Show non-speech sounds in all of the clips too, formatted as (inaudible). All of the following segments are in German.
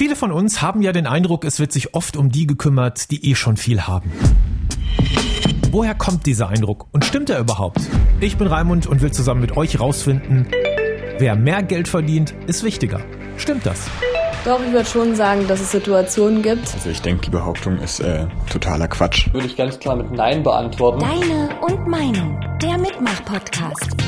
Viele von uns haben ja den Eindruck, es wird sich oft um die gekümmert, die eh schon viel haben. Woher kommt dieser Eindruck und stimmt er überhaupt? Ich bin Raimund und will zusammen mit euch rausfinden, wer mehr Geld verdient, ist wichtiger. Stimmt das? Doch, ich würde schon sagen, dass es Situationen gibt. Also ich denke, die Behauptung ist äh, totaler Quatsch. Würde ich ganz klar mit Nein beantworten. Deine und Meinung, der Mitmach-Podcast.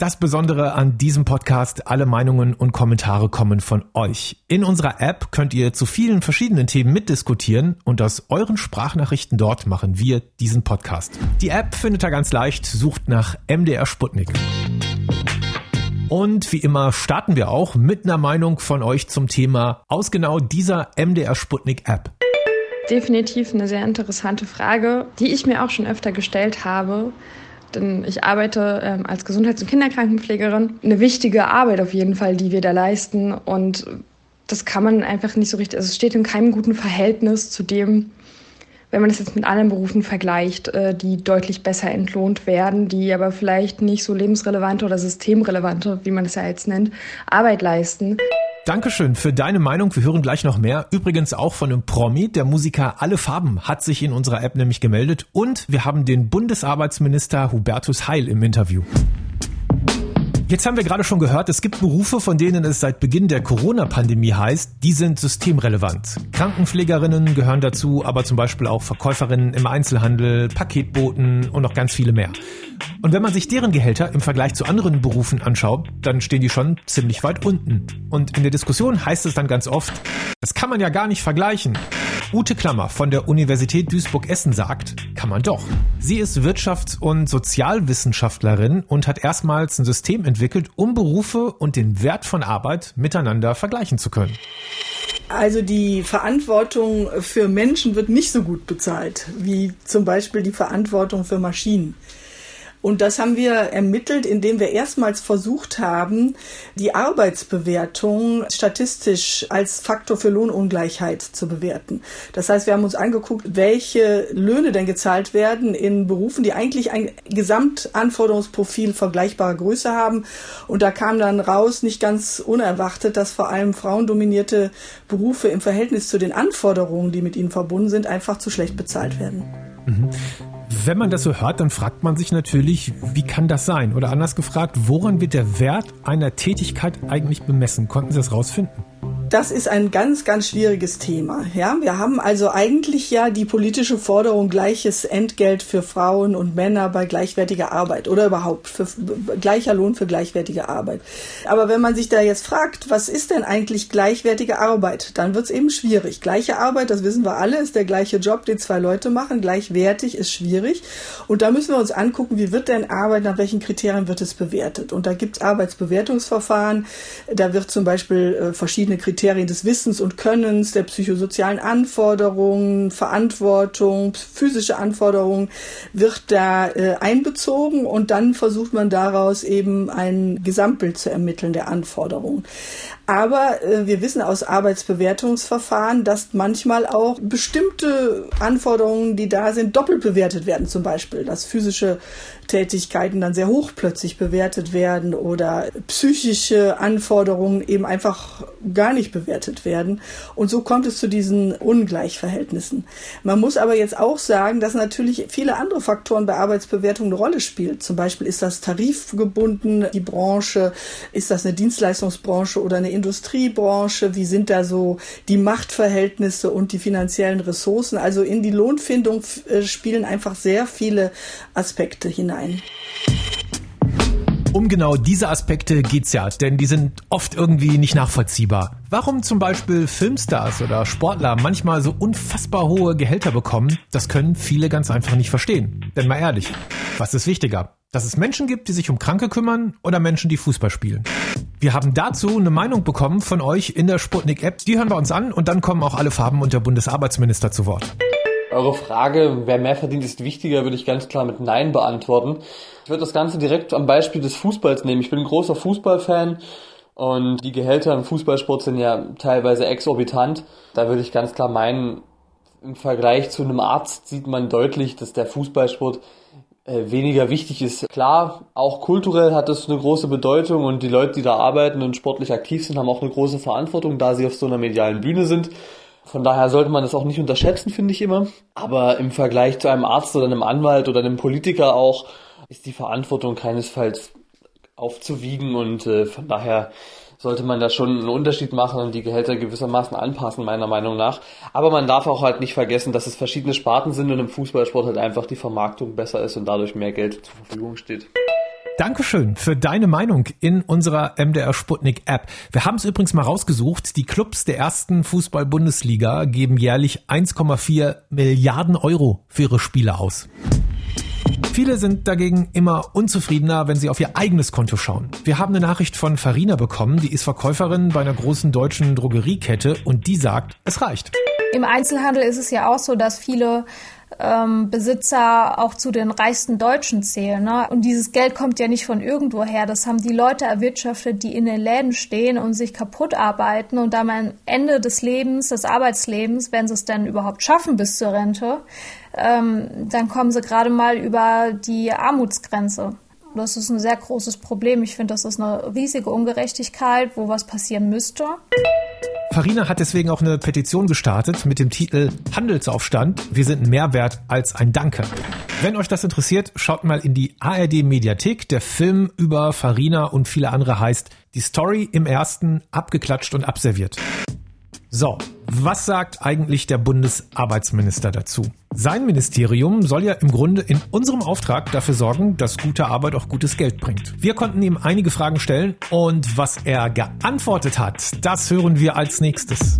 Das Besondere an diesem Podcast, alle Meinungen und Kommentare kommen von euch. In unserer App könnt ihr zu vielen verschiedenen Themen mitdiskutieren und aus euren Sprachnachrichten dort machen wir diesen Podcast. Die App findet ihr ganz leicht, sucht nach MDR Sputnik. Und wie immer starten wir auch mit einer Meinung von euch zum Thema aus genau dieser MDR Sputnik App. Definitiv eine sehr interessante Frage, die ich mir auch schon öfter gestellt habe denn ich arbeite ähm, als Gesundheits- und Kinderkrankenpflegerin. Eine wichtige Arbeit auf jeden Fall, die wir da leisten. Und das kann man einfach nicht so richtig, also es steht in keinem guten Verhältnis zu dem, wenn man es jetzt mit anderen Berufen vergleicht, äh, die deutlich besser entlohnt werden, die aber vielleicht nicht so lebensrelevante oder systemrelevante, wie man es ja jetzt nennt, Arbeit leisten. Dankeschön für deine Meinung. Wir hören gleich noch mehr. Übrigens auch von einem Promi. Der Musiker Alle Farben hat sich in unserer App nämlich gemeldet. Und wir haben den Bundesarbeitsminister Hubertus Heil im Interview. Jetzt haben wir gerade schon gehört, es gibt Berufe, von denen es seit Beginn der Corona-Pandemie heißt, die sind systemrelevant. Krankenpflegerinnen gehören dazu, aber zum Beispiel auch Verkäuferinnen im Einzelhandel, Paketboten und noch ganz viele mehr. Und wenn man sich deren Gehälter im Vergleich zu anderen Berufen anschaut, dann stehen die schon ziemlich weit unten. Und in der Diskussion heißt es dann ganz oft, das kann man ja gar nicht vergleichen. Ute Klammer von der Universität Duisburg-Essen sagt, kann man doch. Sie ist Wirtschafts- und Sozialwissenschaftlerin und hat erstmals ein System entwickelt, um Berufe und den Wert von Arbeit miteinander vergleichen zu können. Also die Verantwortung für Menschen wird nicht so gut bezahlt wie zum Beispiel die Verantwortung für Maschinen. Und das haben wir ermittelt, indem wir erstmals versucht haben, die Arbeitsbewertung statistisch als Faktor für Lohnungleichheit zu bewerten. Das heißt, wir haben uns angeguckt, welche Löhne denn gezahlt werden in Berufen, die eigentlich ein Gesamtanforderungsprofil vergleichbarer Größe haben. Und da kam dann raus, nicht ganz unerwartet, dass vor allem frauendominierte Berufe im Verhältnis zu den Anforderungen, die mit ihnen verbunden sind, einfach zu schlecht bezahlt werden. Mhm. Wenn man das so hört, dann fragt man sich natürlich, wie kann das sein? Oder anders gefragt, woran wird der Wert einer Tätigkeit eigentlich bemessen? Konnten Sie das rausfinden? Das ist ein ganz, ganz schwieriges Thema. Ja, wir haben also eigentlich ja die politische Forderung gleiches Entgelt für Frauen und Männer bei gleichwertiger Arbeit oder überhaupt für gleicher Lohn für gleichwertige Arbeit. Aber wenn man sich da jetzt fragt, was ist denn eigentlich gleichwertige Arbeit, dann wird es eben schwierig. Gleiche Arbeit, das wissen wir alle, ist der gleiche Job, den zwei Leute machen. Gleichwertig ist schwierig. Und da müssen wir uns angucken, wie wird denn Arbeit, nach welchen Kriterien wird es bewertet? Und da gibt es Arbeitsbewertungsverfahren. Da wird zum Beispiel äh, verschiedene Kriterien Kriterien des Wissens und Könnens, der psychosozialen Anforderungen, Verantwortung, physische Anforderungen wird da äh, einbezogen und dann versucht man daraus eben ein Gesamtbild zu ermitteln der Anforderungen. Aber äh, wir wissen aus Arbeitsbewertungsverfahren, dass manchmal auch bestimmte Anforderungen, die da sind, doppelt bewertet werden. Zum Beispiel, dass physische Tätigkeiten dann sehr hoch plötzlich bewertet werden oder psychische Anforderungen eben einfach gar nicht bewertet werden. Und so kommt es zu diesen Ungleichverhältnissen. Man muss aber jetzt auch sagen, dass natürlich viele andere Faktoren bei Arbeitsbewertung eine Rolle spielen. Zum Beispiel ist das tarifgebunden, die Branche, ist das eine Dienstleistungsbranche oder eine Industriebranche, wie sind da so die Machtverhältnisse und die finanziellen Ressourcen. Also in die Lohnfindung äh, spielen einfach sehr viele Aspekte hinein. Um genau diese Aspekte geht's ja, denn die sind oft irgendwie nicht nachvollziehbar. Warum zum Beispiel Filmstars oder Sportler manchmal so unfassbar hohe Gehälter bekommen, das können viele ganz einfach nicht verstehen. Denn mal ehrlich, was ist wichtiger? Dass es Menschen gibt, die sich um Kranke kümmern oder Menschen, die Fußball spielen? Wir haben dazu eine Meinung bekommen von euch in der Sputnik-App. Die hören wir uns an und dann kommen auch alle Farben und der Bundesarbeitsminister zu Wort. Eure Frage, wer mehr verdient, ist wichtiger, würde ich ganz klar mit Nein beantworten. Ich würde das Ganze direkt am Beispiel des Fußballs nehmen. Ich bin ein großer Fußballfan und die Gehälter im Fußballsport sind ja teilweise exorbitant. Da würde ich ganz klar meinen, im Vergleich zu einem Arzt sieht man deutlich, dass der Fußballsport äh, weniger wichtig ist. Klar, auch kulturell hat es eine große Bedeutung und die Leute, die da arbeiten und sportlich aktiv sind, haben auch eine große Verantwortung, da sie auf so einer medialen Bühne sind. Von daher sollte man das auch nicht unterschätzen, finde ich immer. Aber im Vergleich zu einem Arzt oder einem Anwalt oder einem Politiker auch, ist die Verantwortung keinesfalls aufzuwiegen und äh, von daher sollte man da schon einen Unterschied machen und die Gehälter gewissermaßen anpassen, meiner Meinung nach. Aber man darf auch halt nicht vergessen, dass es verschiedene Sparten sind und im Fußballsport halt einfach die Vermarktung besser ist und dadurch mehr Geld zur Verfügung steht. Dankeschön für deine Meinung in unserer MDR Sputnik App. Wir haben es übrigens mal rausgesucht. Die Clubs der ersten Fußball-Bundesliga geben jährlich 1,4 Milliarden Euro für ihre Spiele aus. Viele sind dagegen immer unzufriedener, wenn sie auf ihr eigenes Konto schauen. Wir haben eine Nachricht von Farina bekommen, die ist Verkäuferin bei einer großen deutschen Drogeriekette und die sagt, es reicht. Im Einzelhandel ist es ja auch so, dass viele ähm, Besitzer auch zu den reichsten Deutschen zählen. Ne? Und dieses Geld kommt ja nicht von irgendwo her. Das haben die Leute erwirtschaftet, die in den Läden stehen und sich kaputt arbeiten. Und am Ende des Lebens, des Arbeitslebens, wenn sie es denn überhaupt schaffen bis zur Rente, ähm, dann kommen sie gerade mal über die Armutsgrenze. Das ist ein sehr großes Problem. Ich finde, das ist eine riesige Ungerechtigkeit, wo was passieren müsste. Farina hat deswegen auch eine Petition gestartet mit dem Titel Handelsaufstand. Wir sind mehr wert als ein Danke. Wenn euch das interessiert, schaut mal in die ARD Mediathek. Der Film über Farina und viele andere heißt Die Story im ersten abgeklatscht und abserviert. So, was sagt eigentlich der Bundesarbeitsminister dazu? Sein Ministerium soll ja im Grunde in unserem Auftrag dafür sorgen, dass gute Arbeit auch gutes Geld bringt. Wir konnten ihm einige Fragen stellen und was er geantwortet hat, das hören wir als nächstes.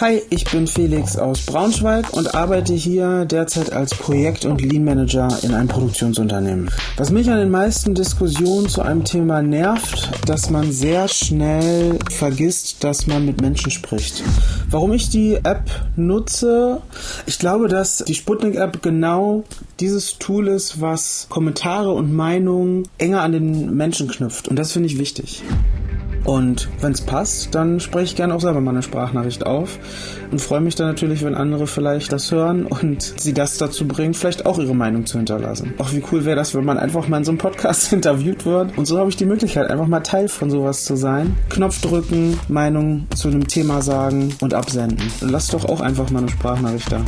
Hi, ich bin Felix aus Braunschweig und arbeite hier derzeit als Projekt- und Lean Manager in einem Produktionsunternehmen. Was mich an den meisten Diskussionen zu einem Thema nervt, dass man sehr schnell vergisst, dass man mit Menschen spricht. Warum ich die App nutze? Ich glaube, dass die Sputnik-App genau dieses Tool ist, was Kommentare und Meinungen enger an den Menschen knüpft. Und das finde ich wichtig. Und wenn es passt, dann spreche ich gerne auch selber mal eine Sprachnachricht auf und freue mich dann natürlich, wenn andere vielleicht das hören und sie das dazu bringen, vielleicht auch ihre Meinung zu hinterlassen. Auch wie cool wäre das, wenn man einfach mal in so einem Podcast (laughs) interviewt wird. Und so habe ich die Möglichkeit, einfach mal Teil von sowas zu sein. Knopf drücken, Meinung zu einem Thema sagen und absenden. Lass doch auch einfach mal eine Sprachnachricht da.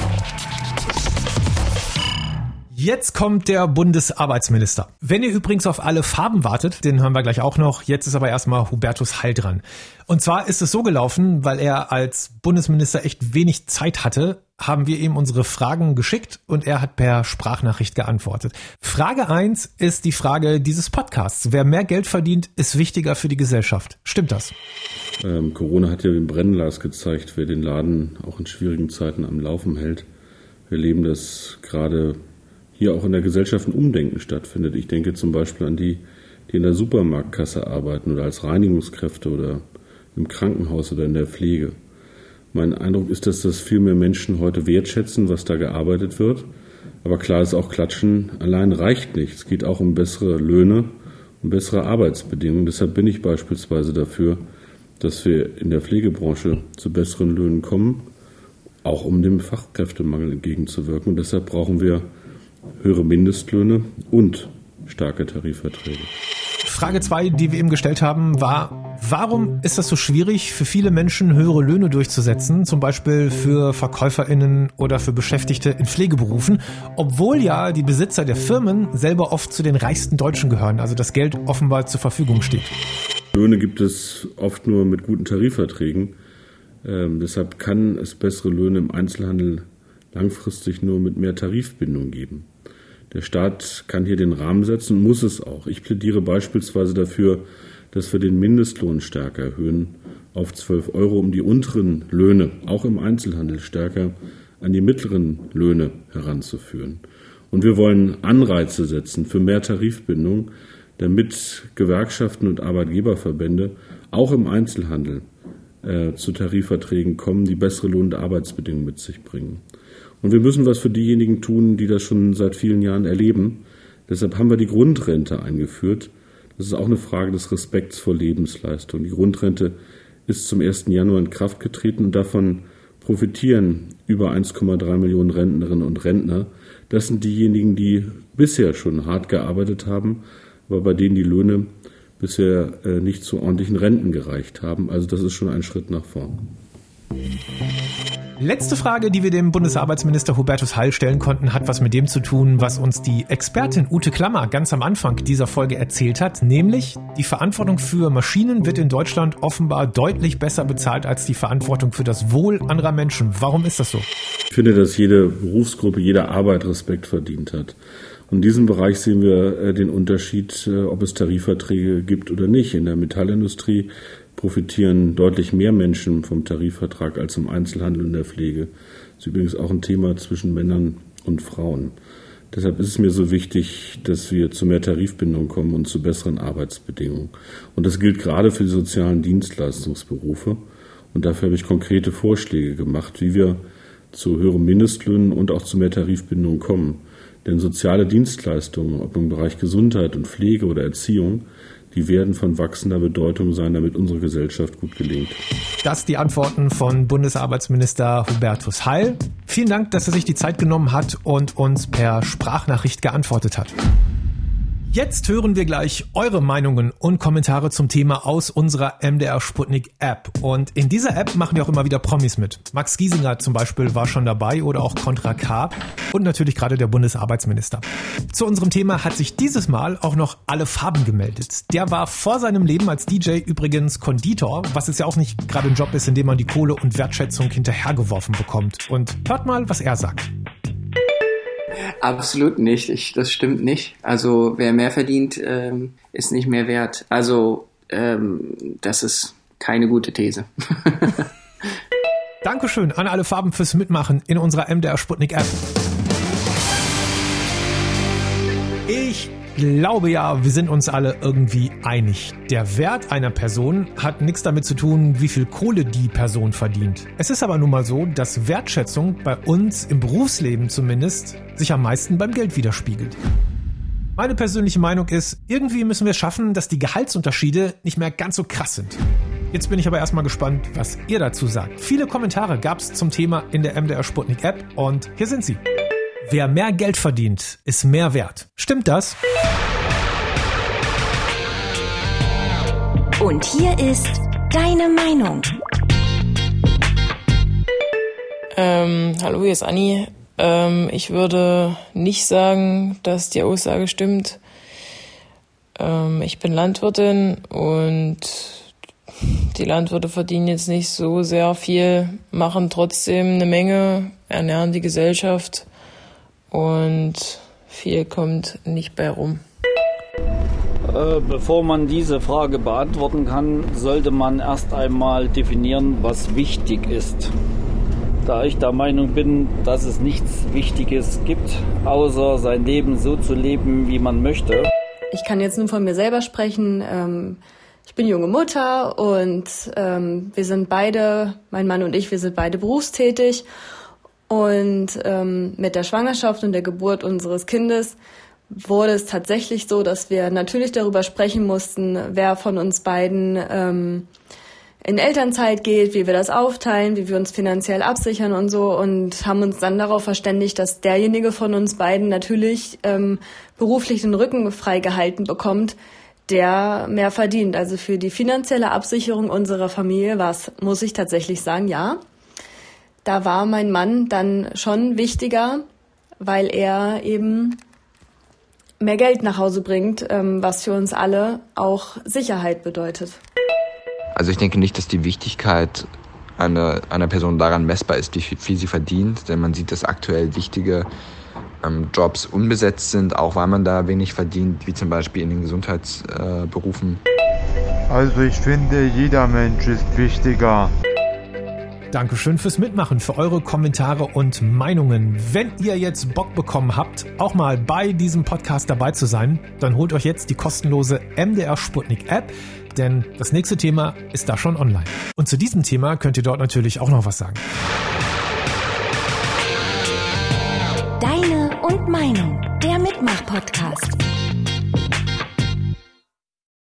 Jetzt kommt der Bundesarbeitsminister. Wenn ihr übrigens auf alle Farben wartet, den haben wir gleich auch noch. Jetzt ist aber erstmal Hubertus Heil dran. Und zwar ist es so gelaufen, weil er als Bundesminister echt wenig Zeit hatte, haben wir ihm unsere Fragen geschickt und er hat per Sprachnachricht geantwortet. Frage eins ist die Frage dieses Podcasts. Wer mehr Geld verdient, ist wichtiger für die Gesellschaft. Stimmt das? Ähm, Corona hat ja den Brennglas gezeigt, wer den Laden auch in schwierigen Zeiten am Laufen hält. Wir erleben das gerade hier auch in der Gesellschaft ein Umdenken stattfindet. Ich denke zum Beispiel an die, die in der Supermarktkasse arbeiten oder als Reinigungskräfte oder im Krankenhaus oder in der Pflege. Mein Eindruck ist, dass das viel mehr Menschen heute wertschätzen, was da gearbeitet wird. Aber klar ist auch, Klatschen allein reicht nicht. Es geht auch um bessere Löhne, um bessere Arbeitsbedingungen. Deshalb bin ich beispielsweise dafür, dass wir in der Pflegebranche zu besseren Löhnen kommen, auch um dem Fachkräftemangel entgegenzuwirken. Und deshalb brauchen wir höhere Mindestlöhne und starke Tarifverträge. Frage zwei, die wir eben gestellt haben, war, warum ist das so schwierig für viele Menschen höhere Löhne durchzusetzen, zum Beispiel für Verkäuferinnen oder für Beschäftigte in Pflegeberufen, obwohl ja die Besitzer der Firmen selber oft zu den reichsten Deutschen gehören, also das Geld offenbar zur Verfügung steht. Löhne gibt es oft nur mit guten Tarifverträgen. Ähm, deshalb kann es bessere Löhne im Einzelhandel langfristig nur mit mehr Tarifbindung geben. Der Staat kann hier den Rahmen setzen, muss es auch. Ich plädiere beispielsweise dafür, dass wir den Mindestlohn stärker erhöhen auf 12 Euro, um die unteren Löhne, auch im Einzelhandel, stärker an die mittleren Löhne heranzuführen. Und wir wollen Anreize setzen für mehr Tarifbindung, damit Gewerkschaften und Arbeitgeberverbände auch im Einzelhandel äh, zu Tarifverträgen kommen, die bessere Lohn- und Arbeitsbedingungen mit sich bringen. Und wir müssen was für diejenigen tun, die das schon seit vielen Jahren erleben. Deshalb haben wir die Grundrente eingeführt. Das ist auch eine Frage des Respekts vor Lebensleistung. Die Grundrente ist zum 1. Januar in Kraft getreten und davon profitieren über 1,3 Millionen Rentnerinnen und Rentner, das sind diejenigen, die bisher schon hart gearbeitet haben, aber bei denen die Löhne bisher äh, nicht zu ordentlichen Renten gereicht haben. Also das ist schon ein Schritt nach vorn. Letzte Frage, die wir dem Bundesarbeitsminister Hubertus Heil stellen konnten, hat was mit dem zu tun, was uns die Expertin Ute Klammer ganz am Anfang dieser Folge erzählt hat, nämlich die Verantwortung für Maschinen wird in Deutschland offenbar deutlich besser bezahlt als die Verantwortung für das Wohl anderer Menschen. Warum ist das so? Ich finde, dass jede Berufsgruppe, jede Arbeit Respekt verdient hat. In diesem Bereich sehen wir äh, den Unterschied, äh, ob es Tarifverträge gibt oder nicht. In der Metallindustrie profitieren deutlich mehr Menschen vom Tarifvertrag als im Einzelhandel und der Pflege. Das ist übrigens auch ein Thema zwischen Männern und Frauen. Deshalb ist es mir so wichtig, dass wir zu mehr Tarifbindung kommen und zu besseren Arbeitsbedingungen. Und das gilt gerade für die sozialen Dienstleistungsberufe. Und dafür habe ich konkrete Vorschläge gemacht, wie wir zu höheren Mindestlöhnen und auch zu mehr Tarifbindung kommen. Denn soziale Dienstleistungen, ob im Bereich Gesundheit und Pflege oder Erziehung, die werden von wachsender Bedeutung sein, damit unsere Gesellschaft gut gelingt. Das die Antworten von Bundesarbeitsminister Hubertus Heil. Vielen Dank, dass er sich die Zeit genommen hat und uns per Sprachnachricht geantwortet hat. Jetzt hören wir gleich eure Meinungen und Kommentare zum Thema aus unserer MDR Sputnik App. Und in dieser App machen wir auch immer wieder Promis mit. Max Giesinger zum Beispiel war schon dabei oder auch Contra K und natürlich gerade der Bundesarbeitsminister. Zu unserem Thema hat sich dieses Mal auch noch alle Farben gemeldet. Der war vor seinem Leben als DJ übrigens Konditor, was es ja auch nicht gerade ein Job ist, in dem man die Kohle und Wertschätzung hinterhergeworfen bekommt. Und hört mal, was er sagt. Absolut nicht. Ich, das stimmt nicht. Also wer mehr verdient, ähm, ist nicht mehr wert. Also ähm, das ist keine gute These. (laughs) Dankeschön an alle Farben fürs Mitmachen in unserer MDR Sputnik App. Glaube ja, wir sind uns alle irgendwie einig. Der Wert einer Person hat nichts damit zu tun, wie viel Kohle die Person verdient. Es ist aber nun mal so, dass Wertschätzung bei uns im Berufsleben zumindest sich am meisten beim Geld widerspiegelt. Meine persönliche Meinung ist, irgendwie müssen wir schaffen, dass die Gehaltsunterschiede nicht mehr ganz so krass sind. Jetzt bin ich aber erstmal gespannt, was ihr dazu sagt. Viele Kommentare gab es zum Thema in der MDR Sputnik App und hier sind sie. Wer mehr Geld verdient, ist mehr wert. Stimmt das? Und hier ist deine Meinung. Ähm, hallo, hier ist Anni. Ähm, ich würde nicht sagen, dass die Aussage stimmt. Ähm, ich bin Landwirtin und die Landwirte verdienen jetzt nicht so sehr viel, machen trotzdem eine Menge, ernähren die Gesellschaft und viel kommt nicht bei rum. Äh, bevor man diese Frage beantworten kann, sollte man erst einmal definieren, was wichtig ist. Da ich der Meinung bin, dass es nichts Wichtiges gibt, außer sein Leben so zu leben, wie man möchte. Ich kann jetzt nur von mir selber sprechen. Ähm, ich bin junge Mutter und ähm, wir sind beide, mein Mann und ich, wir sind beide berufstätig. Und ähm, mit der Schwangerschaft und der Geburt unseres Kindes wurde es tatsächlich so, dass wir natürlich darüber sprechen mussten, wer von uns beiden ähm, in Elternzeit geht, wie wir das aufteilen, wie wir uns finanziell absichern und so und haben uns dann darauf verständigt, dass derjenige von uns beiden natürlich ähm, beruflich den Rücken freigehalten bekommt, der mehr verdient. Also für die finanzielle Absicherung unserer Familie war es, muss ich tatsächlich sagen, ja da war mein Mann dann schon wichtiger, weil er eben mehr Geld nach Hause bringt, ähm, was für uns alle auch Sicherheit bedeutet. Also ich denke nicht, dass die Wichtigkeit einer, einer Person daran messbar ist, wie viel sie verdient, denn man sieht, dass aktuell wichtige ähm, Jobs unbesetzt sind, auch weil man da wenig verdient, wie zum Beispiel in den Gesundheitsberufen. Äh, also ich finde, jeder Mensch ist wichtiger. Dankeschön fürs Mitmachen, für eure Kommentare und Meinungen. Wenn ihr jetzt Bock bekommen habt, auch mal bei diesem Podcast dabei zu sein, dann holt euch jetzt die kostenlose MDR Sputnik App, denn das nächste Thema ist da schon online. Und zu diesem Thema könnt ihr dort natürlich auch noch was sagen. Deine und Meinung, der Mitmach-Podcast.